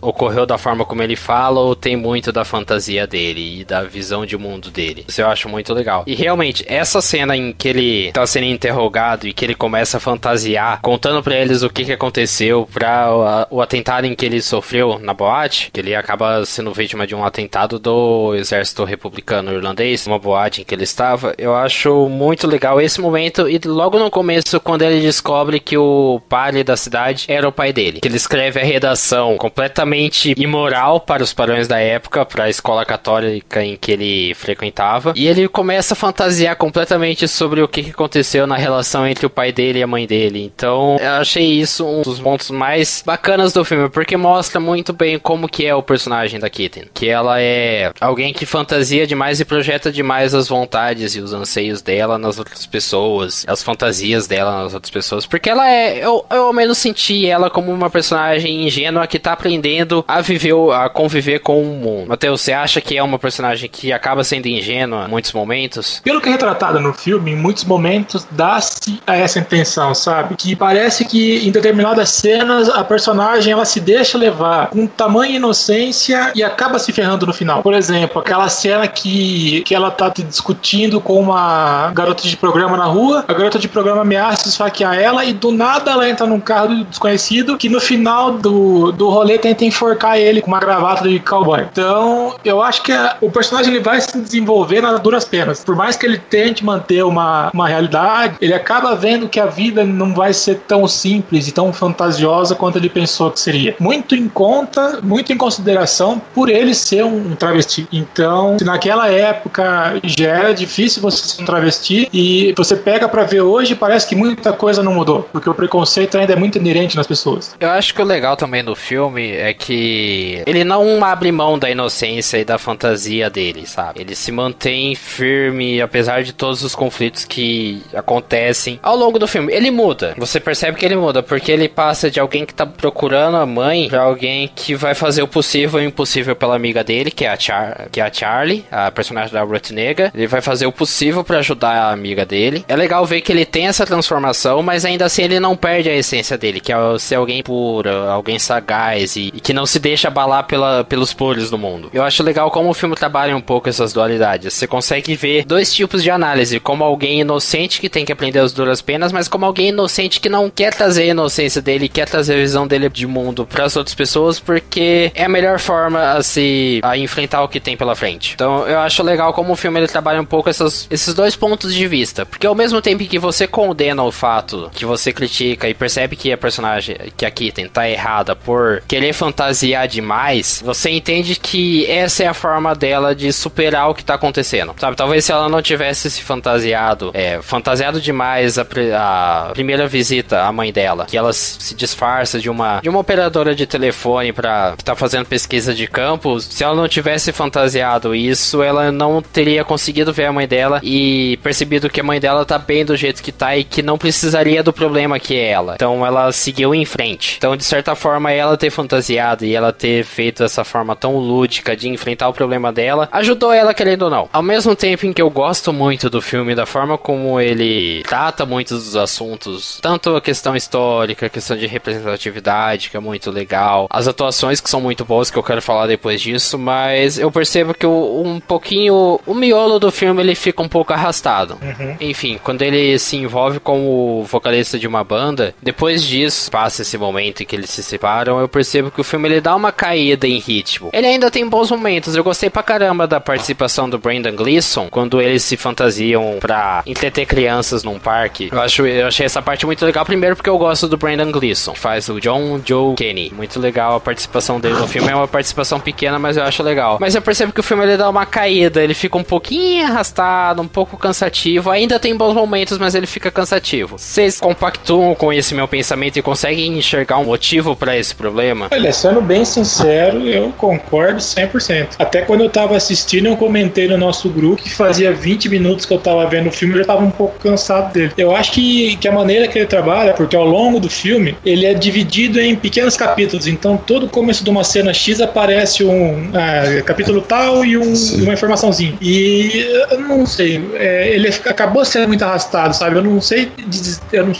ocorreu da forma como ele fala ou tem muito da fantasia dele e da visão de mundo dele. Isso eu acho muito legal. E realmente, essa cena em que ele tá sendo interrogado e que ele começa a fantasiar, contando pra eles o que, que aconteceu pra o, o atentado em que ele sofreu na boate, que ele acaba sendo vítima de um atentado do exército republicano irlandês, uma boate em que ele estava, eu acho muito legal esse momento e logo no começo, quando ele descobre que o padre da cidade era o pai dele, que ele escreve a redação completamente imoral para os padrões da época, para a escola católica em que ele frequentava, e ele começa a fantasiar completamente sobre o que que aconteceu na relação entre o pai dele e a mãe dele. Então, eu achei isso um dos pontos mais bacanas do filme, porque mostra muito bem como que é o personagem da Kitten, que ela é alguém que fantasia demais e projeta demais as vontades e os anseios dela nas outras pessoas, as fantasias dela nas outras pessoas, porque ela é, eu, eu ao menos senti ela como uma personagem ingênua que tá aprendendo a viver, a conviver com o mundo. Matheus, você acha que é uma personagem que acaba sendo ingênua em muitos momentos? Pelo que é retratado no filme, em muitos momentos dá-se a essa intenção, sabe? Que parece que em determinadas cenas a personagem ela se deixa levar com tamanha inocência e acaba se ferrando no final. Por exemplo, aquela cena que, que ela tá discutindo com uma garota de programa na rua, a garota de programa ameaça esfaquear ela e do nada ela entra num carro do desconhecido que no final do, do rolê tenta enforcar ele com uma gravata de cowboy. Então, eu acho que a- o personagem ele vai se desenvolver nas duras penas. Por mais que ele tente manter uma, uma realidade, ele acaba vendo que a vida não vai ser tão simples e tão fantasiosa quanto ele pensou que seria. Muito em conta, muito em consideração por ele ser um travesti. Então, se naquela época já era difícil você ser um travesti e você pega pra ver hoje, parece que muita coisa não mudou, porque o preconceito ainda é muito inerente nas pessoas. Eu acho que o legal também do filme é que ele não abre mão da inocência e da fantasia dele, sabe? Ele se mantém firme, apesar de todos os conflitos que acontecem ao longo do filme. Ele muda. Você percebe que ele muda, porque ele passa de alguém que tá procurando a mãe pra alguém que vai fazer o possível e o impossível pela amiga dele, que é a, Char que é a Charlie, a personagem da Ruth Nega. Ele vai fazer o possível pra ajudar a amiga dele. É legal ver que ele tem essa transformação, mas ainda assim ele não perde a essência dele, que é ser alguém puro, alguém sagaz e, e que não se deixa abalar pela, pelos puros do mundo. Eu acho legal como o filme trabalha um pouco essas dualidades. Você consegue ver dois tipos de análise, como alguém inocente que tem que aprender as duras penas, mas como alguém inocente que não quer trazer a inocência dele, quer trazer a visão dele de mundo para as outras pessoas, porque é a melhor forma a se a enfrentar o que tem pela frente. Então eu acho legal como o filme ele trabalha um pouco essas, esses dois pontos de vista, porque ao mesmo tempo que você condena o fato que você critica e percebe que a personagem, que a Kitten tá errada por querer fantasiar demais, você entende que essa é a forma dela de superar o que tá acontecendo. Sabe, talvez se ela não tivesse se fantasiado, é, fantasiado demais a, a primeira visita à mãe dela, que ela se disfarça de uma de uma operadora de telefone para que tá fazendo pesquisa de campo, se ela não tivesse fantasiado isso, ela não teria conseguido ver a mãe dela e percebido que a mãe dela tá bem do jeito que tá e que não precisaria do problema que é ela. Então ela seguiu em frente. Então, de certa forma, ela ter fantasiado e ela ter feito essa forma tão lúdica de enfrentar o problema dela, ajudou ela, querendo ou não. Ao mesmo tempo em que eu gosto muito do filme, da forma como ele trata muitos dos assuntos pontos. Tanto a questão histórica, a questão de representatividade, que é muito legal. As atuações que são muito boas, que eu quero falar depois disso, mas eu percebo que o, um pouquinho. O miolo do filme ele fica um pouco arrastado. Uhum. Enfim, quando ele se envolve com o vocalista de uma banda, depois disso, passa esse momento em que eles se separam, eu percebo que o filme ele dá uma caída em ritmo. Ele ainda tem bons momentos. Eu gostei pra caramba da participação do Brandon Gleeson quando eles se fantasiam pra entreter crianças num parque. Eu, acho, eu achei essa parte muito legal, primeiro porque eu gosto do Brandon Gleeson, que faz o John Joe Kenny. Muito legal a participação dele no filme. É uma participação pequena, mas eu acho legal. Mas eu percebo que o filme ele dá uma caída, ele fica um pouquinho arrastado, um pouco cansativo. Ainda tem bons momentos, mas ele fica cansativo. Vocês compactuam com esse meu pensamento e conseguem enxergar um motivo para esse problema? Olha, sendo bem sincero, eu concordo 100%. Até quando eu tava assistindo, eu comentei no nosso grupo que fazia 20 minutos que eu tava vendo o filme e já tava um pouco cansado dele. Eu acho que, que a maneira que ele trabalha, porque ao longo do filme, ele é dividido em pequenos capítulos. Então, todo começo de uma cena X aparece um ah, capítulo tal e um, uma informaçãozinha. E eu não sei, é, ele acabou sendo muito arrastado, sabe? Eu não sei eu não,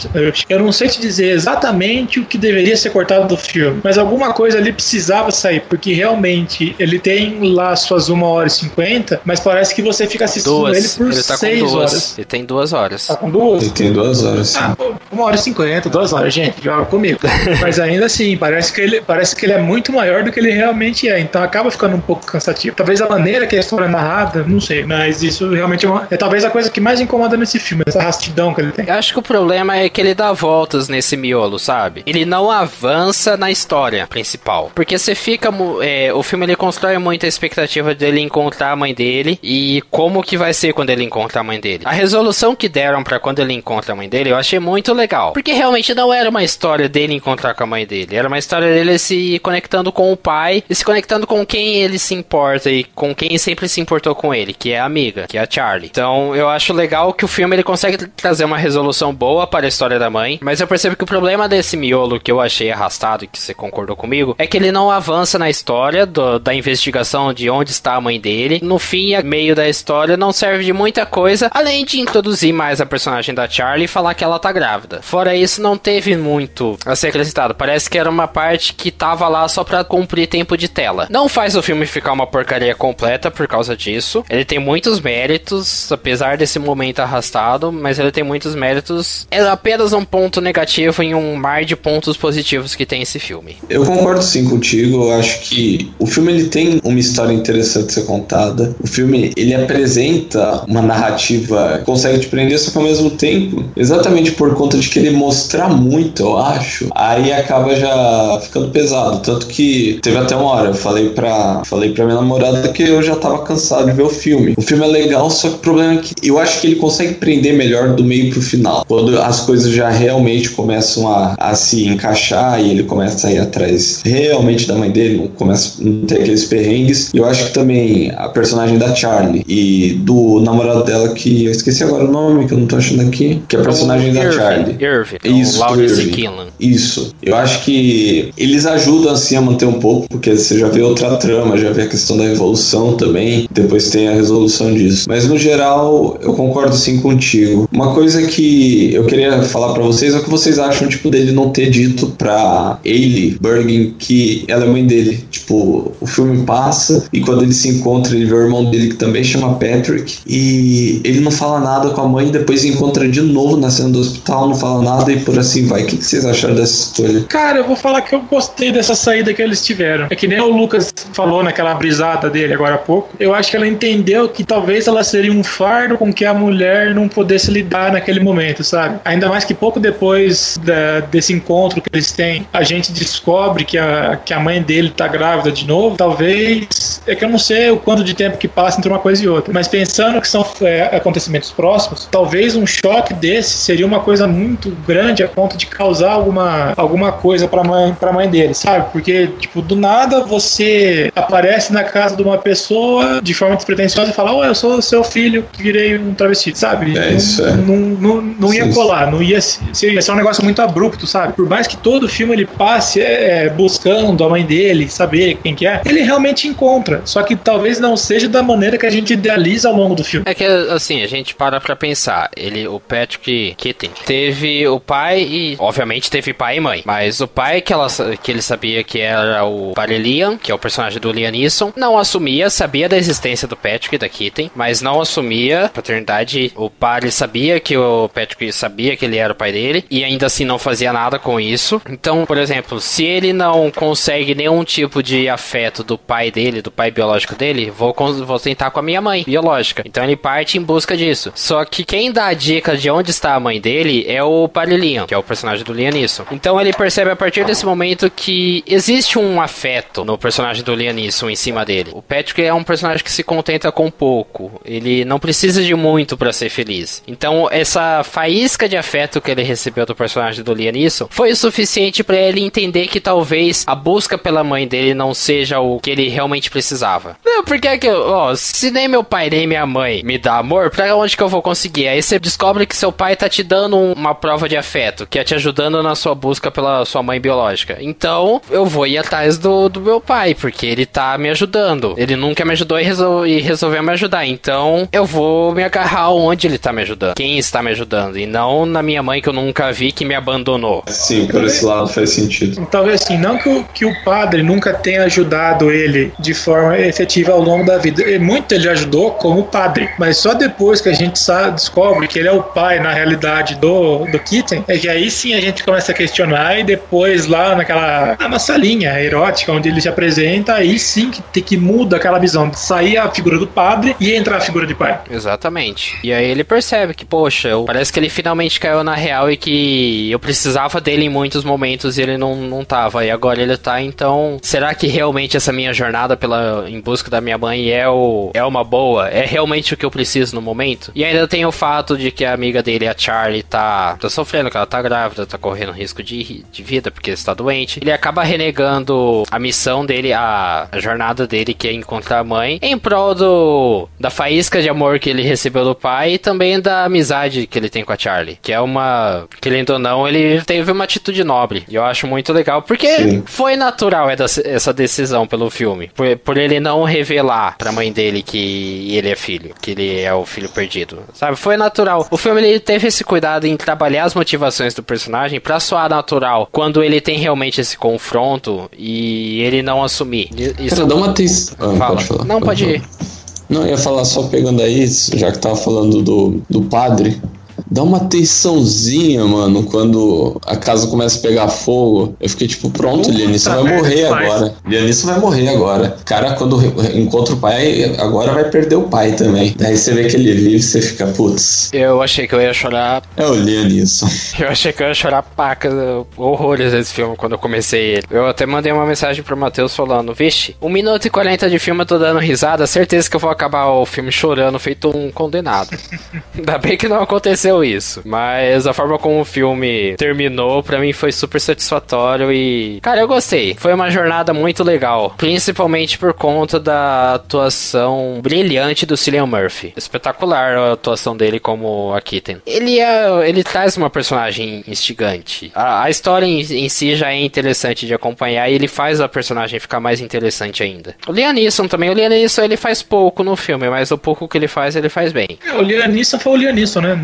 eu não sei te dizer exatamente o que deveria ser cortado do filme, mas alguma coisa ali precisava sair, porque realmente ele tem lá suas 1 hora e 50, mas parece que você fica assistindo duas. ele por 6 tá horas. Ele tem duas horas. Tá com duas? Ele tem duas horas. Ah, uma hora e 50, duas horas, gente, joga comigo. mas ainda assim, parece que, ele, parece que ele é muito maior do que ele realmente é, então acaba ficando um pouco cansativo. Talvez a maneira que a história é narrada, não sei, mas isso realmente é, uma, é talvez a coisa que mais incomoda nesse filme, essa rastidão que ele tem. Eu acho que o problema é que ele dá voltas nesse miolo, sabe? Ele não avança na história principal. Porque você fica. É, o filme ele constrói muito a expectativa dele encontrar a mãe dele e como que vai ser quando ele encontra a mãe dele. A resolução que deram para quando ele encontra a mãe dele eu achei muito legal. Porque realmente não era uma história dele encontrar com a mãe dele. Era uma história dele se conectando com o pai e se conectando com quem ele se importa e com quem sempre se importou com ele, que é a amiga, que é a Charlie. Então eu acho legal que o filme ele consegue trazer uma resolução boa para a história da mãe, mas eu percebo que o problema desse miolo que eu achei arrastado e que você concordou comigo é que ele não avança na história do, da investigação de onde está a mãe dele. No fim, a meio da história não serve de muita coisa, além de introduzir mais a personagem da Charlie e falar que ela tá grávida. Fora isso, não teve muito a ser acrescentado. Parece que era uma parte que tava lá só pra cumprir tempo de tela. Não faz o filme ficar uma porcaria completa por causa disso. Ele tem muitos méritos, apesar desse momento arrastado, mas ele tem muitos méritos. É apenas um ponto negativo em um mar de pontos positivos que tem esse filme. Eu concordo sim contigo. Eu acho que o filme ele tem uma história interessante a ser contada. O filme ele apresenta uma narrativa, consegue te prender, só que ao mesmo tempo, exatamente por conta de querer mostrar muito, eu acho, aí acaba já ficando pesado. Tanto que teve até uma hora, eu falei pra, falei pra minha namorada que eu já tava cansado de ver o filme. O filme é legal, só que o problema é que eu acho que ele consegue prender melhor do meio pro final. Quando as coisas já realmente começam a, a se encaixar e ele começa a ir atrás realmente da mãe dele, não começa a ter aqueles perrengues. Eu acho que também a personagem da Charlie e do namorado dela, que eu esqueci agora o nome, que eu não tô achando aqui, que é a personagem da Charlie. Irving, Isso, Irving. Isso. Eu acho que eles ajudam assim a manter um pouco, porque você já vê outra trama, já vê a questão da evolução também, depois tem a resolução disso. Mas no geral, eu concordo sim contigo. Uma coisa que eu queria falar para vocês é o que vocês acham, tipo, dele não ter dito pra Ailey Bergen que ela é mãe dele. Tipo, o filme passa e quando ele se encontra, ele vê o irmão dele que também chama Patrick e ele não fala nada com a mãe, depois encontra de novo na cena do hospital, não fala nada e por assim vai. O que, que vocês acharam dessa escolha? Cara, eu vou falar que eu gostei dessa saída que eles tiveram. É que nem o Lucas falou naquela brisada dele agora há pouco. Eu acho que ela entendeu que talvez ela seria um fardo com que a mulher não pudesse lidar naquele momento, sabe? Ainda mais que pouco depois da, desse encontro que eles têm, a gente descobre que a, que a mãe dele tá grávida de novo. Talvez. É que eu não sei o quanto de tempo que passa entre uma coisa e outra. Mas pensando que são é, acontecimentos próximos, talvez um choque desse seria uma coisa muito grande a ponto de causar alguma, alguma coisa pra mãe, pra mãe dele, sabe? Porque, tipo, do nada você aparece na casa de uma pessoa de forma despretensiosa e fala: Oh, eu sou seu filho que virei um travesti, sabe? É isso, é. Não, não, não ia colar, não ia, ia ser um negócio muito abrupto, sabe? Por mais que todo filme ele passe é, buscando a mãe dele, saber quem que é, ele realmente encontra. Só que talvez não seja da maneira que a gente idealiza ao longo do filme. É que, assim, a gente para pra pensar. Ele, o Patrick Kitten, teve o pai e, obviamente, teve pai e mãe. Mas o pai que, ela, que ele sabia que era o Barry Liam, que é o personagem do Liam Neeson, não assumia, sabia da existência do Patrick e da Kitten, mas não assumia paternidade. O pai sabia que o Patrick sabia que ele era o pai dele e ainda assim não fazia nada com isso. Então, por exemplo, se ele não consegue nenhum tipo de afeto do pai dele, do pai biológico dele, vou, vou tentar com a minha mãe biológica. Então ele parte em busca disso. Só que quem dá a dica de onde está a mãe dele é o Liam, que é o personagem do Liam Neeson. Então ele percebe a partir desse momento que existe um afeto no personagem do Liam Neeson em cima dele. O Patrick é um personagem que se contenta com pouco. Ele não precisa de muito para ser feliz. Então essa faísca de afeto que ele recebeu do personagem do Liam Neeson foi o suficiente para ele entender que talvez a busca pela mãe dele não seja o que ele realmente precisava. Não, porque é que, ó, se nem meu pai nem minha mãe me dá amor, pra onde que eu vou conseguir? Aí você descobre que seu pai tá te dando uma prova de afeto, que é te ajudando na sua busca pela sua mãe biológica. Então, eu vou ir atrás do, do meu pai, porque ele tá me ajudando. Ele nunca me ajudou e, resol e resolveu me ajudar. Então, eu vou me agarrar onde ele tá me ajudando. Quem está me ajudando. E não na minha mãe que eu nunca vi que me abandonou. Sim, por esse lado faz sentido. Talvez assim, não que o, que o padre nunca tenha ajudado ele de forma efetiva ao longo da vida. Muito ele ajudou como padre, mas só depois que a gente sabe, descobre que ele é o pai, na realidade, do, do Kitten, é que aí sim a gente começa a questionar e depois lá naquela na salinha erótica onde ele se apresenta, aí sim que, que muda aquela visão de sair a figura do padre e entrar a figura de pai. Exatamente. E aí ele percebe que, poxa, parece que ele finalmente caiu na real e que eu precisava dele em muitos momentos e ele não, não tava. E agora ele tá, então, será que realmente essa minha jornada pela em busca da minha mãe é o é uma boa? É realmente o que eu preciso no momento? E ainda tem o fato de que a amiga dele, a Charlie, tá, tá sofrendo, que ela tá grávida, tá correndo risco de, de vida porque está doente. Ele acaba renegando a missão dele, a, a jornada dele, que é encontrar a mãe, em prol do, da faísca de amor que ele recebeu do pai e também da amizade que ele tem com a Charlie, que é uma, querendo ou não, ele teve uma atitude nobre. E eu acho muito legal, porque Sim. foi natural essa decisão pelo filme, por, por ele não revelar pra mãe dele que ele é filho, que ele é o filho perdido, sabe? Foi natural. O filme ele teve esse cuidado em trabalhar as motivações do personagem pra soar natural quando ele tem realmente esse confronto e ele não assumir. Isso Cara, dá uma atenção. Ah. Não, pode, pode ir. Não, ia falar só pegando aí, já que tava falando do, do padre dá uma tensãozinha, mano, quando a casa começa a pegar fogo. Eu fiquei tipo, pronto, Lianisson vai morrer agora. Lianisson vai morrer agora. O cara, quando encontra o pai, agora vai perder o pai também. Daí você vê que ele vive e você fica, putz. Eu achei que eu ia chorar. É o Lianisson. Eu achei que eu ia chorar paca, horrores desse filme quando eu comecei ele. Eu até mandei uma mensagem pro Matheus falando: Vixe, 1 minuto e 40 de filme eu tô dando risada, certeza que eu vou acabar o filme chorando, feito um condenado. Ainda bem que não aconteceu aconteceu isso. Mas a forma como o filme terminou, para mim foi super satisfatório e. Cara, eu gostei. Foi uma jornada muito legal. Principalmente por conta da atuação brilhante do Cillian Murphy. Espetacular a atuação dele como a Kitten. Ele é. Ele traz uma personagem instigante. A, a história em, em, si já é interessante de acompanhar e ele faz a personagem ficar mais interessante ainda. O Liam Neeson também. O Liam Neeson ele faz pouco no filme, mas o pouco que ele faz, ele faz bem. É, o Liam Neeson foi o Liam né?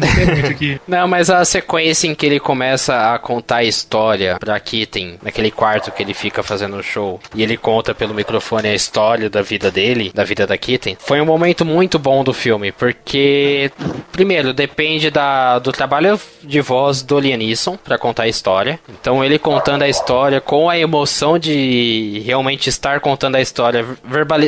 Não mas a sequência em que ele começa a contar a história pra Kitten, naquele quarto que ele fica fazendo o show, e ele conta pelo microfone a história da vida dele, da vida da Kitten, foi um momento muito bom do filme, porque, primeiro, depende da, do trabalho de voz do Liam Neeson pra contar a história. Então, ele contando a história com a emoção de realmente estar contando a história,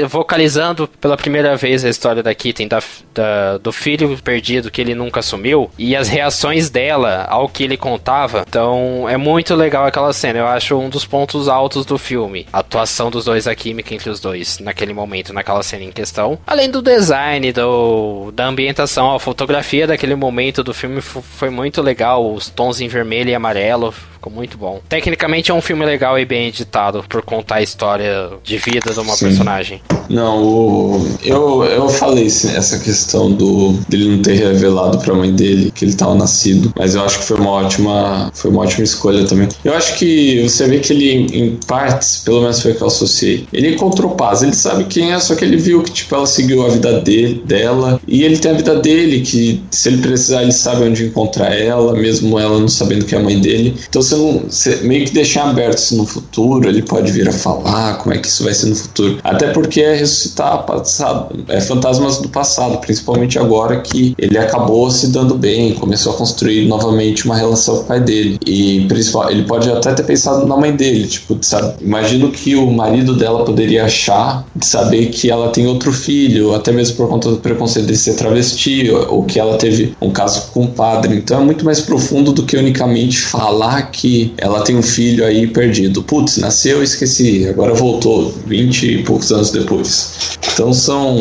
vocalizando pela primeira vez a história da Kitten, da, da, do filho perdido que ele nunca assumiu, e as reações dela ao que ele contava. Então é muito legal aquela cena. Eu acho um dos pontos altos do filme. A atuação dos dois, a química entre os dois, naquele momento, naquela cena em questão. Além do design, do, da ambientação, a fotografia daquele momento do filme foi muito legal. Os tons em vermelho e amarelo Ficou muito bom. Tecnicamente é um filme legal e bem editado por contar a história de vida de uma Sim. personagem. Não, o, eu, eu falei essa questão do dele não ter revelado pra mãe dele que ele tava nascido, mas eu acho que foi uma ótima, foi uma ótima escolha também. Eu acho que você vê que ele, em partes, pelo menos foi o que eu associei, ele encontrou paz, ele sabe quem é, só que ele viu que tipo, ela seguiu a vida dele, dela, e ele tem a vida dele, que se ele precisar, ele sabe onde encontrar ela, mesmo ela não sabendo que é a mãe dele. Então você, você meio que deixa aberto se no futuro ele pode vir a falar como é que isso vai ser no futuro. Até porque é ressuscitar passado, é fantasmas do passado, principalmente agora que ele acabou se dando bem, começou a construir novamente uma relação com o pai dele. E ele pode até ter pensado na mãe dele, tipo, sabe, imagino que o marido dela poderia achar de saber que ela tem outro filho, até mesmo por conta do preconceito de ser travesti, ou que ela teve um caso com o padre. Então é muito mais profundo do que unicamente falar que ela tem um filho aí perdido. Putz, nasceu, esqueci, agora voltou 20 e poucos anos depois. Então são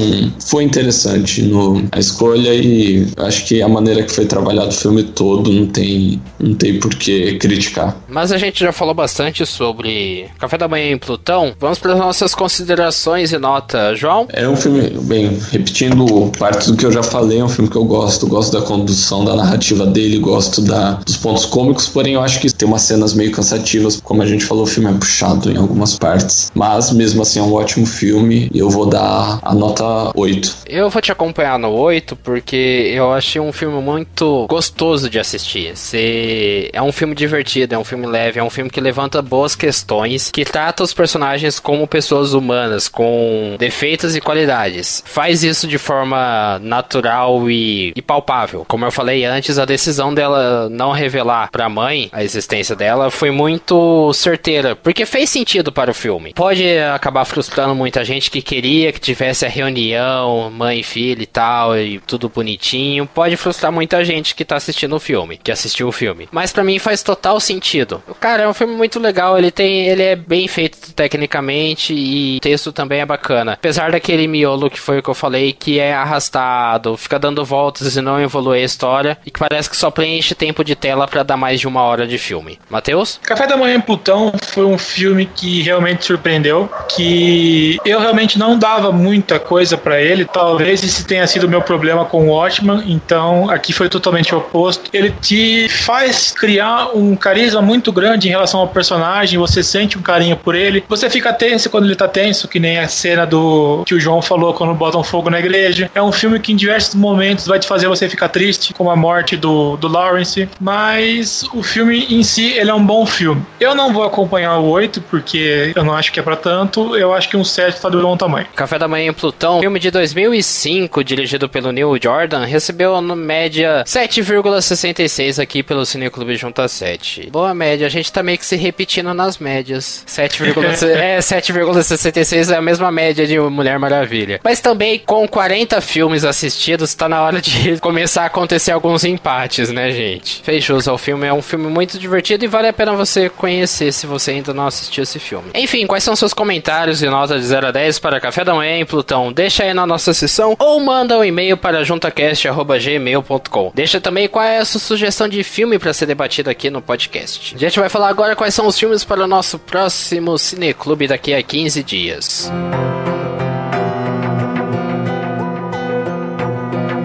foi interessante no, a escolha e acho que a maneira que foi trabalhado o filme todo não tem não tem por que criticar. Mas a gente já falou bastante sobre Café da Manhã em Plutão. Vamos para as nossas considerações e nota, João? É um filme, bem, repetindo parte do que eu já falei, é um filme que eu gosto, gosto da condução, da narrativa dele, gosto da, dos pontos cômicos, porém eu acho que tem umas cenas meio cansativas, como a gente falou, o filme é puxado em algumas partes, mas mesmo assim é um ótimo filme e eu vou dar a nota 8. Eu vou te acompanhar no 8 porque eu achei um filme muito gostoso de assistir. Você... É um filme divertido, é um filme leve, é um filme que levanta boas questões, que trata os personagens como pessoas humanas, com defeitos e qualidades. Faz isso de forma natural e, e palpável. Como eu falei antes, a decisão dela não revelar pra mãe a existência dela foi muito certeira, porque fez sentido para o filme. Pode acabar frustrando muita gente que queria que tivesse a reunião, mãe e filho e tal, e tudo bonitinho. Pode frustrar muita gente que tá assistindo o filme, que assistiu o filme. Mas para mim faz total sentido. O cara é um filme muito legal, ele tem, ele é bem feito tecnicamente e o texto também é bacana. Apesar daquele miolo que foi o que eu falei, que é arrastado, fica dando voltas e não evolui a história, e que parece que só preenche tempo de tela para dar mais de uma hora de filme. Matheus? Café da Manhã em Plutão foi um filme que realmente surpreendeu, que eu realmente não dava muita coisa para ele, talvez esse tenha sido o meu problema com o Watchman, então aqui foi totalmente o oposto. Ele te faz criar um carisma muito grande em relação ao personagem, você sente um carinho por ele, você fica tenso quando ele tá tenso, que nem a cena do que o João falou quando botam fogo na igreja. É um filme que em diversos momentos vai te fazer você ficar triste, como a morte do, do Lawrence, mas o filme em si, ele é um bom filme. Eu não vou acompanhar o 8, porque eu não acho que é para tanto, eu acho que um 7 tá do bom tamanho. Café da Manhã em Plutão, filme de 2005, dirigido pelo Neil Jordan, recebeu no média 7,66 aqui pelo Cineclube Junta 7. Boa média, a gente tá meio que se repetindo nas médias. 7,66 é, 7,66 é a mesma média de Mulher Maravilha. Mas também com 40 filmes assistidos, tá na hora de começar a acontecer alguns empates, né, gente? Fez jus ao filme, é um filme muito divertido e vale a pena você conhecer se você ainda não assistiu esse filme. Enfim, quais são seus comentários e nota de 0 a 10 para Café da Manhã em Plutão? Deixa aí na nossa sessão ou manda um e-mail para juntacast.gmail.com. Deixa também qual é a sua sugestão de filme para ser debatido aqui no podcast. A gente vai falar agora quais são os filmes para o nosso próximo Cineclube daqui a 15 dias.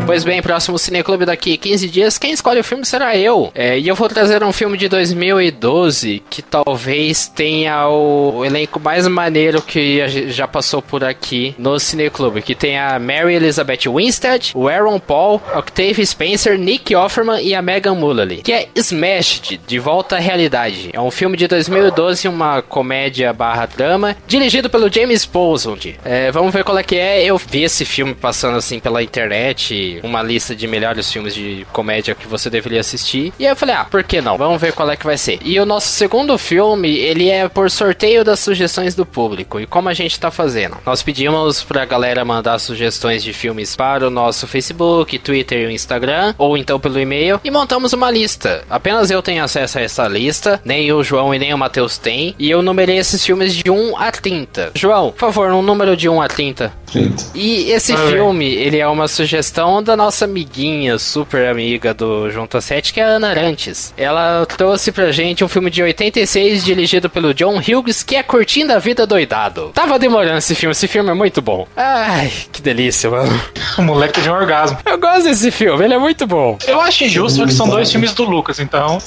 Pois bem, próximo Cineclube daqui 15 dias, quem escolhe o filme será eu. É, e eu vou trazer um filme de 2012 que talvez tenha o, o elenco mais maneiro que já passou por aqui no Cineclube, que tem a Mary Elizabeth Winstead, o Aaron Paul, Octavia Spencer, Nick Offerman e a Megan Mullally, que é Smashed, De Volta à Realidade. É um filme de 2012, uma comédia barra drama, dirigido pelo James Posond. É, vamos ver qual é que é. Eu vi esse filme passando assim pela internet uma lista de melhores filmes de comédia que você deveria assistir. E aí eu falei, ah, por que não? Vamos ver qual é que vai ser. E o nosso segundo filme, ele é por sorteio das sugestões do público. E como a gente tá fazendo? Nós pedimos pra galera mandar sugestões de filmes para o nosso Facebook, Twitter e Instagram, ou então pelo e-mail, e montamos uma lista. Apenas eu tenho acesso a essa lista, nem o João e nem o Matheus têm, e eu numerei esses filmes de 1 a 30. João, por favor, um número de 1 a 30. 30. E esse ah, filme, ele é uma sugestão da nossa amiguinha, super amiga do Junta 7, que é a Ana Arantes. Ela trouxe pra gente um filme de 86 dirigido pelo John Hughes, que é Curtindo a Vida Doidado. Tava demorando esse filme, esse filme é muito bom. Ai, que delícia, mano. O moleque de um orgasmo. Eu gosto desse filme, ele é muito bom. Eu acho injusto porque são dois filmes do Lucas, então.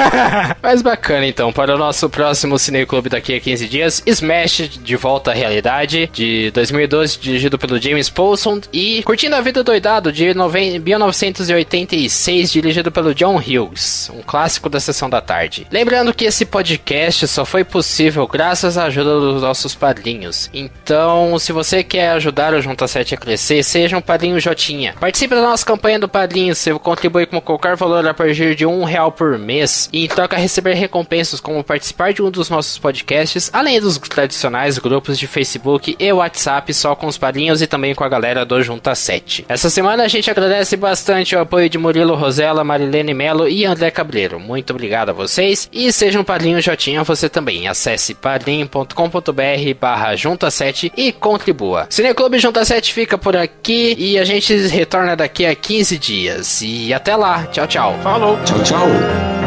Mas bacana então, para o nosso próximo Cineclube daqui a 15 dias, Smash de volta à realidade, de 2012, dirigido pelo James Paulson, e Curtindo a Vida Doidado, de 1986, dirigido pelo John Hughes, um clássico da sessão da tarde. Lembrando que esse podcast só foi possível graças à ajuda dos nossos padrinhos. Então, se você quer ajudar o Junta 7 a crescer, seja um padrinho Jotinha. Participe da nossa campanha do padrinho, você contribui com qualquer valor a partir de um real por mês, e em troca receber recompensas como participar de um dos nossos podcasts, além dos tradicionais grupos de Facebook e WhatsApp só com os padrinhos e também com a galera do Junta 7. Essa semana gente agradece bastante o apoio de Murilo Rosella, Marilene Melo e André Cabreiro. Muito obrigado a vocês e seja um padrinho Jotinha você também. Acesse padrim.com.br barra Junta 7 e contribua. Cineclube Junta 7 fica por aqui e a gente retorna daqui a 15 dias. E até lá. Tchau, tchau. Falou. Tchau, tchau.